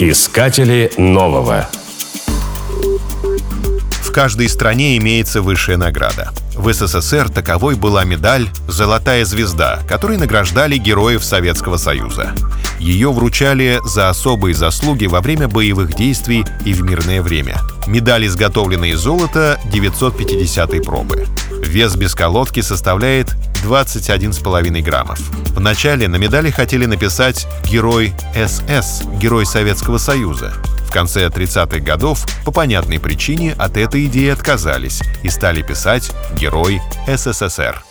Искатели нового. В каждой стране имеется высшая награда. В СССР таковой была медаль «Золотая звезда», которой награждали героев Советского Союза. Ее вручали за особые заслуги во время боевых действий и в мирное время. Медаль изготовлена из золота 950 пробы. Вес без колодки составляет 21,5 граммов. Вначале на медали хотели написать «Герой СС», «Герой Советского Союза». В конце 30-х годов по понятной причине от этой идеи отказались и стали писать «Герой СССР».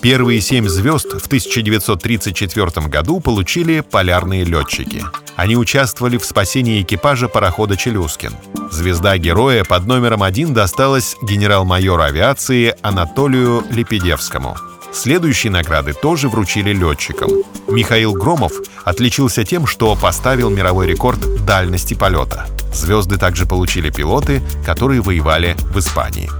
Первые семь звезд в 1934 году получили полярные летчики. Они участвовали в спасении экипажа парохода «Челюскин». Звезда героя под номером один досталась генерал-майору авиации Анатолию Лепедевскому. Следующие награды тоже вручили летчикам. Михаил Громов отличился тем, что поставил мировой рекорд дальности полета. Звезды также получили пилоты, которые воевали в Испании.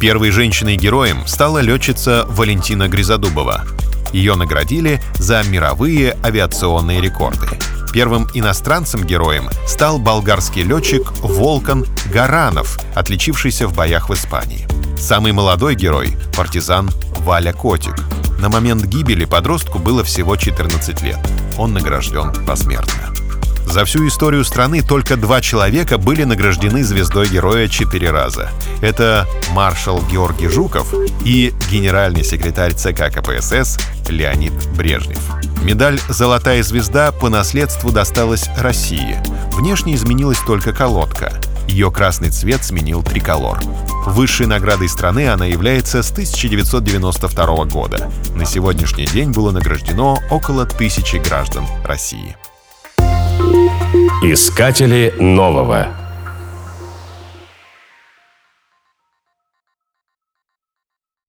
Первой женщиной-героем стала летчица Валентина Гризодубова. Ее наградили за мировые авиационные рекорды. Первым иностранцем-героем стал болгарский летчик Волкан Гаранов, отличившийся в боях в Испании. Самый молодой герой — партизан Валя Котик. На момент гибели подростку было всего 14 лет. Он награжден посмертно. За всю историю страны только два человека были награждены звездой героя четыре раза. Это маршал Георгий Жуков и генеральный секретарь ЦК КПСС Леонид Брежнев. Медаль «Золотая звезда» по наследству досталась России. Внешне изменилась только колодка. Ее красный цвет сменил триколор. Высшей наградой страны она является с 1992 года. На сегодняшний день было награждено около тысячи граждан России. Искатели нового.